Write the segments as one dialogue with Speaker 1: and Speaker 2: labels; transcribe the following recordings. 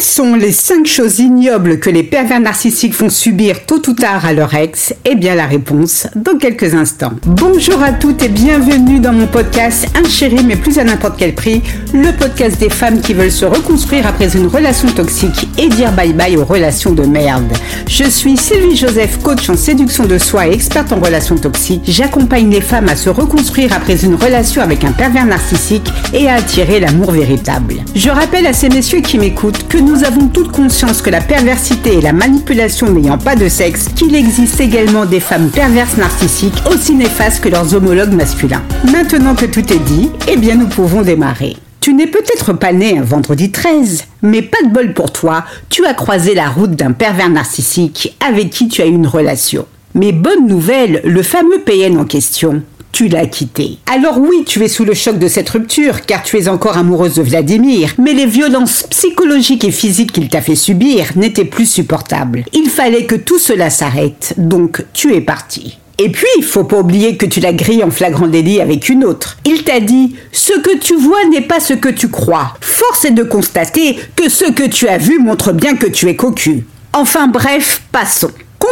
Speaker 1: Quelles sont les 5 choses ignobles que les pervers narcissiques font subir tôt ou tard à leur ex? Eh bien la réponse dans quelques instants. Bonjour à toutes et bienvenue dans mon podcast Un mais plus à n'importe quel prix, le podcast des femmes qui veulent se reconstruire après une relation toxique et dire bye bye aux relations de merde. Je suis Sylvie Joseph, coach en séduction de soi et experte en relations toxiques. J'accompagne les femmes à se reconstruire après une relation avec un pervers narcissique et à attirer l'amour véritable. Je rappelle à ces messieurs qui m'écoutent que nous avons toute conscience que la perversité et la manipulation n'ayant pas de sexe, qu'il existe également des femmes perverses narcissiques aussi néfastes que leurs homologues masculins. Maintenant que tout est dit, eh bien nous pouvons démarrer. Tu n'es peut-être pas né un vendredi 13, mais pas de bol pour toi, tu as croisé la route d'un pervers narcissique avec qui tu as eu une relation. Mais bonne nouvelle, le fameux PN en question, tu l'as quitté. Alors oui, tu es sous le choc de cette rupture, car tu es encore amoureuse de Vladimir, mais les violences psychologiques et physiques qu'il t'a fait subir n'étaient plus supportables. Il fallait que tout cela s'arrête, donc tu es parti. Et puis, il faut pas oublier que tu l'as grillé en flagrant délit avec une autre. Il t'a dit Ce que tu vois n'est pas ce que tu crois. Force est de constater que ce que tu as vu montre bien que tu es cocu. Enfin bref, passons.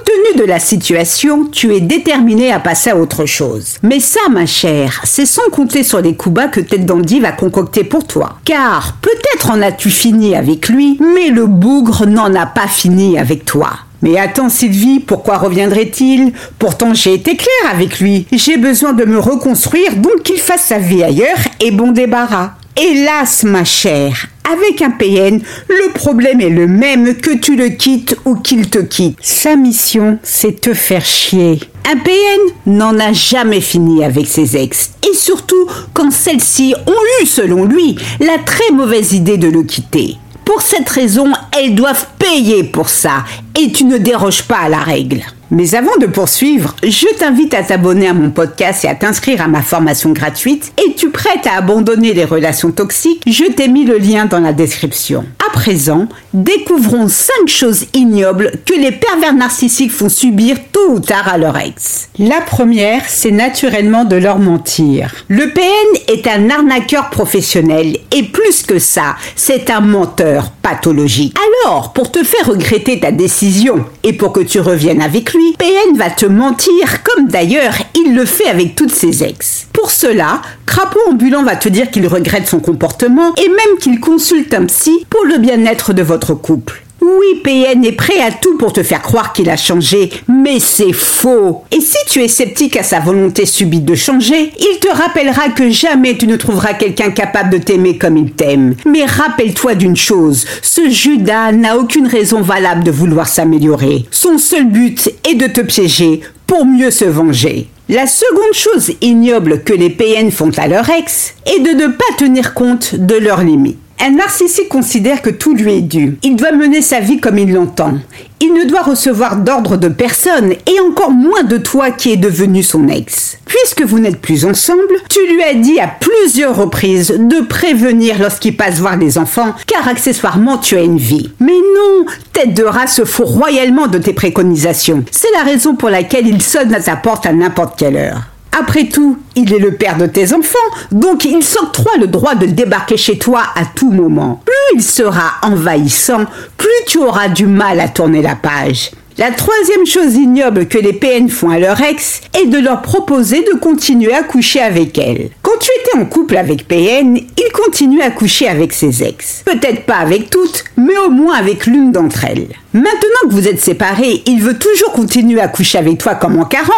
Speaker 1: Compte tenu de la situation, tu es déterminé à passer à autre chose. Mais ça, ma chère, c'est sans compter sur les coups bas que Tête Dandy va concocter pour toi. Car peut-être en as-tu fini avec lui, mais le bougre n'en a pas fini avec toi. Mais attends Sylvie, pourquoi reviendrait-il Pourtant j'ai été claire avec lui. J'ai besoin de me reconstruire, donc qu'il fasse sa vie ailleurs et bon débarras. Hélas, ma chère, avec un PN, le problème est le même que tu le quittes ou qu'il te quitte. Sa mission, c'est te faire chier. Un PN n'en a jamais fini avec ses ex. Et surtout quand celles-ci ont eu, selon lui, la très mauvaise idée de le quitter. Pour cette raison, elles doivent payer pour ça. Et tu ne déroges pas à la règle. Mais avant de poursuivre, je t'invite à t'abonner à mon podcast et à t'inscrire à ma formation gratuite. Es-tu prête à abandonner les relations toxiques Je t'ai mis le lien dans la description. Présent, découvrons 5 choses ignobles que les pervers narcissiques font subir tôt ou tard à leur ex. La première, c'est naturellement de leur mentir. Le PN est un arnaqueur professionnel et plus que ça, c'est un menteur pathologique. Alors, pour te faire regretter ta décision et pour que tu reviennes avec lui, PN va te mentir, comme d'ailleurs il le fait avec toutes ses ex. Pour cela, Crapaud ambulant va te dire qu'il regrette son comportement et même qu'il consulte un psy pour le bien-être de votre couple. Oui, PN est prêt à tout pour te faire croire qu'il a changé, mais c'est faux. Et si tu es sceptique à sa volonté subite de changer, il te rappellera que jamais tu ne trouveras quelqu'un capable de t'aimer comme il t'aime. Mais rappelle-toi d'une chose, ce Judas n'a aucune raison valable de vouloir s'améliorer. Son seul but est de te piéger pour mieux se venger. La seconde chose ignoble que les PN font à leur ex est de ne pas tenir compte de leurs limites. Un narcissique considère que tout lui est dû. Il doit mener sa vie comme il l'entend. Il ne doit recevoir d'ordre de personne et encore moins de toi qui es devenu son ex. Puisque vous n'êtes plus ensemble, tu lui as dit à plusieurs reprises de prévenir lorsqu'il passe voir les enfants, car accessoirement tu as une vie. Mais non, tête de rat se fout royalement de tes préconisations. C'est la raison pour laquelle il sonne à ta porte à n'importe quelle heure. Après tout, il est le père de tes enfants, donc il s'octroie le droit de débarquer chez toi à tout moment. Plus il sera envahissant, plus tu auras du mal à tourner la page. La troisième chose ignoble que les PN font à leur ex est de leur proposer de continuer à coucher avec elle. Quand tu étais en couple avec PN, il continue à coucher avec ses ex. Peut-être pas avec toutes, mais au moins avec l'une d'entre elles. Maintenant que vous êtes séparés, il veut toujours continuer à coucher avec toi comme en 40,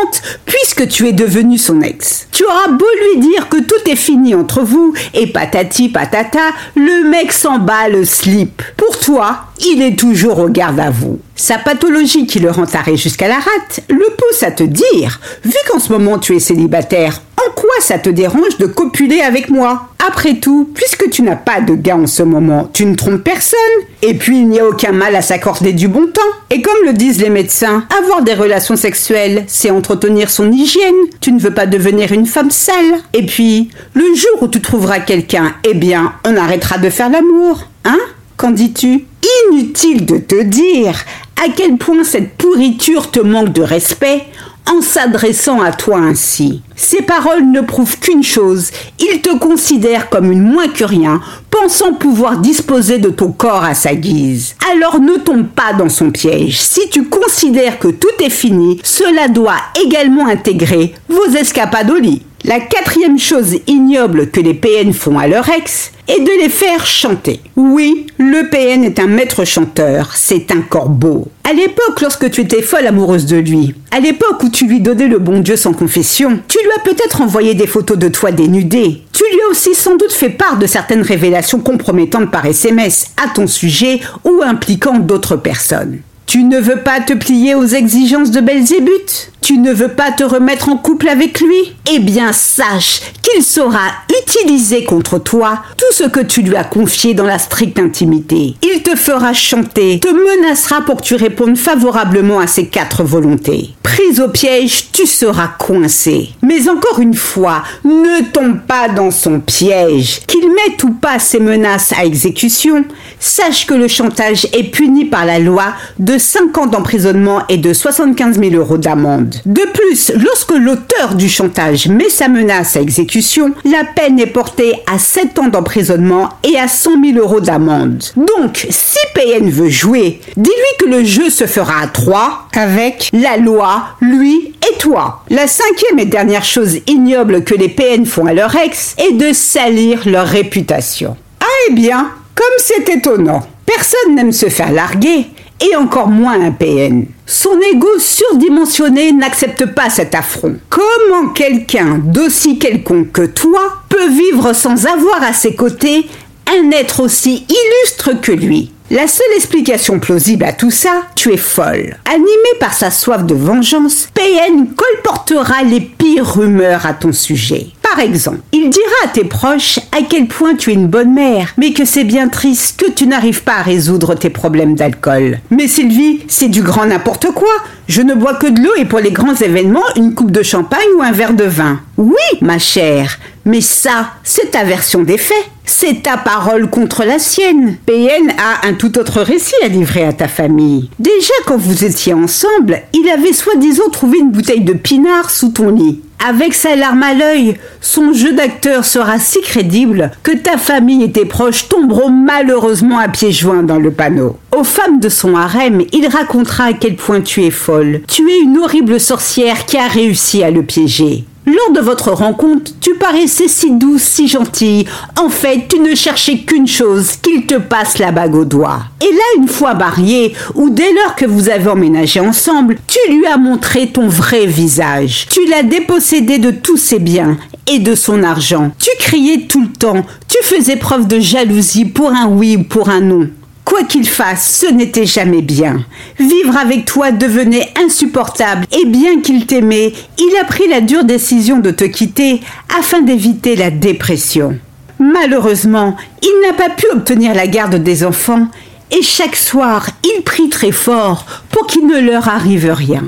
Speaker 1: puisque tu es devenu son ex. Tu auras beau lui dire que tout est fini entre vous, et patati patata, le mec s'en bat le slip. Pour toi, il est toujours au garde à vous. Sa pathologie qui le rend taré jusqu'à la rate le pousse à te dire, vu qu'en ce moment tu es célibataire, en quoi ça te dérange de copuler avec moi? Après tout, puisque tu n'as pas de gars en ce moment, tu ne trompes personne. Et puis il n'y a aucun mal à s'accorder du bon temps. Et comme le disent les médecins, avoir des relations sexuelles, c'est entretenir son hygiène. Tu ne veux pas devenir une femme sale. Et puis, le jour où tu trouveras quelqu'un, eh bien, on arrêtera de faire l'amour. Hein? Qu'en dis-tu? Inutile de te dire à quel point cette pourriture te manque de respect en s'adressant à toi ainsi. Ces paroles ne prouvent qu'une chose, il te considère comme une moins que rien, pensant pouvoir disposer de ton corps à sa guise. Alors ne tombe pas dans son piège. Si tu considères que tout est fini, cela doit également intégrer vos escapades au lit. La quatrième chose ignoble que les PN font à leur ex est de les faire chanter. Oui, le PN est un maître chanteur, c'est un corbeau. À l'époque, lorsque tu étais folle amoureuse de lui, à l'époque où tu lui donnais le bon Dieu sans confession, tu lui as peut-être envoyé des photos de toi dénudée. Tu lui as aussi sans doute fait part de certaines révélations compromettantes par SMS à ton sujet ou impliquant d'autres personnes. Tu ne veux pas te plier aux exigences de Belzébuth? Tu ne veux pas te remettre en couple avec lui? Eh bien, sache qu'il saura utiliser contre toi tout ce que tu lui as confié dans la stricte intimité. Il te fera chanter, te menacera pour que tu répondes favorablement à ses quatre volontés. Prise au piège, tu seras coincé. Mais encore une fois, ne tombe pas dans son piège. Qu'il mette ou pas ses menaces à exécution, sache que le chantage est puni par la loi de 5 ans d'emprisonnement et de 75 000 euros d'amende. De plus, lorsque l'auteur du chantage met sa menace à exécution, la peine est portée à 7 ans d'emprisonnement et à 100 000 euros d'amende. Donc, si PN veut jouer, dis-lui que le jeu se fera à 3 avec la loi, lui et toi. La cinquième et dernière chose ignoble que les PN font à leur ex est de salir leur réputation. Ah eh bien, comme c'est étonnant. Personne n'aime se faire larguer, et encore moins un PN. Son ego surdimensionné n'accepte pas cet affront. Comment quelqu'un d'aussi quelconque que toi peut vivre sans avoir à ses côtés un être aussi illustre que lui? La seule explication plausible à tout ça, tu es folle. Animé par sa soif de vengeance, PN colportera les pires rumeurs à ton sujet. Par exemple, il dira à tes proches à quel point tu es une bonne mère, mais que c'est bien triste que tu n'arrives pas à résoudre tes problèmes d'alcool. Mais Sylvie, c'est du grand n'importe quoi. Je ne bois que de l'eau et pour les grands événements, une coupe de champagne ou un verre de vin. Oui, ma chère, mais ça, c'est ta version des faits. C'est ta parole contre la sienne. PN a un tout autre récit à livrer à ta famille. Déjà, quand vous étiez ensemble, il avait soi-disant trouvé une bouteille de pinard sous ton lit. Avec sa larme à l'œil, son jeu d'acteur sera si crédible que ta famille et tes proches tomberont malheureusement à pieds joints dans le panneau. Aux femmes de son harem, il racontera à quel point tu es folle. Tu es une horrible sorcière qui a réussi à le piéger. Lors de votre rencontre, tu paraissais si douce, si gentille. En fait, tu ne cherchais qu'une chose, qu'il te passe la bague au doigt. Et là, une fois marié, ou dès lors que vous avez emménagé ensemble, tu lui as montré ton vrai visage. Tu l'as dépossédé de tous ses biens et de son argent. Tu criais tout le temps, tu faisais preuve de jalousie pour un oui ou pour un non. Quoi qu'il fasse, ce n'était jamais bien. Vivre avec toi devenait insupportable et bien qu'il t'aimait, il a pris la dure décision de te quitter afin d'éviter la dépression. Malheureusement, il n'a pas pu obtenir la garde des enfants et chaque soir, il prie très fort pour qu'il ne leur arrive rien.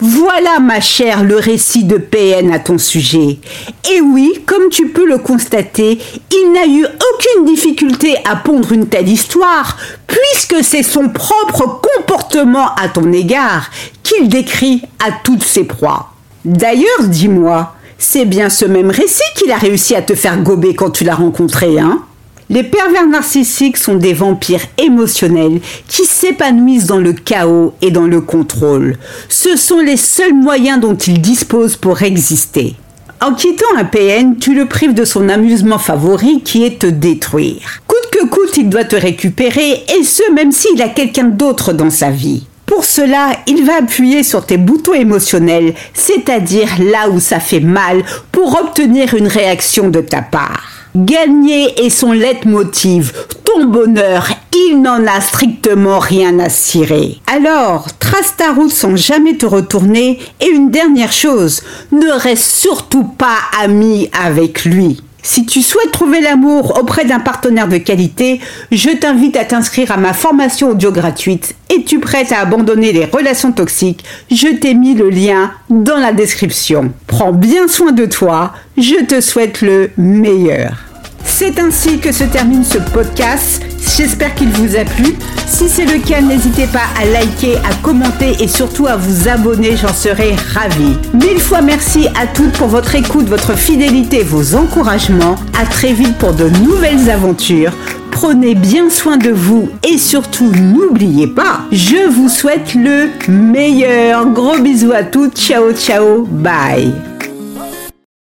Speaker 1: Voilà, ma chère, le récit de PN à ton sujet. Et oui, comme tu peux le constater, il n'a eu aucune difficulté à pondre une telle histoire, puisque c'est son propre comportement à ton égard qu'il décrit à toutes ses proies. D'ailleurs, dis-moi, c'est bien ce même récit qu'il a réussi à te faire gober quand tu l'as rencontré, hein? Les pervers narcissiques sont des vampires émotionnels qui s'épanouissent dans le chaos et dans le contrôle. Ce sont les seuls moyens dont ils disposent pour exister. En quittant un PN, tu le prives de son amusement favori qui est te détruire. Coûte que coûte, il doit te récupérer et ce même s'il a quelqu'un d'autre dans sa vie. Pour cela, il va appuyer sur tes boutons émotionnels, c'est-à-dire là où ça fait mal, pour obtenir une réaction de ta part. Gagner est son leitmotiv, ton bonheur, il n'en a strictement rien à cirer. Alors, trace ta route sans jamais te retourner et une dernière chose, ne reste surtout pas ami avec lui. Si tu souhaites trouver l'amour auprès d'un partenaire de qualité, je t'invite à t'inscrire à ma formation audio gratuite. Es-tu prête à abandonner les relations toxiques? Je t'ai mis le lien dans la description. Prends bien soin de toi, je te souhaite le meilleur. C'est ainsi que se termine ce podcast. J'espère qu'il vous a plu. Si c'est le cas, n'hésitez pas à liker, à commenter et surtout à vous abonner, j'en serai ravie. Mille fois merci à toutes pour votre écoute, votre fidélité, vos encouragements. À très vite pour de nouvelles aventures. Prenez bien soin de vous et surtout n'oubliez pas, je vous souhaite le meilleur. Gros bisous à toutes. Ciao ciao. Bye.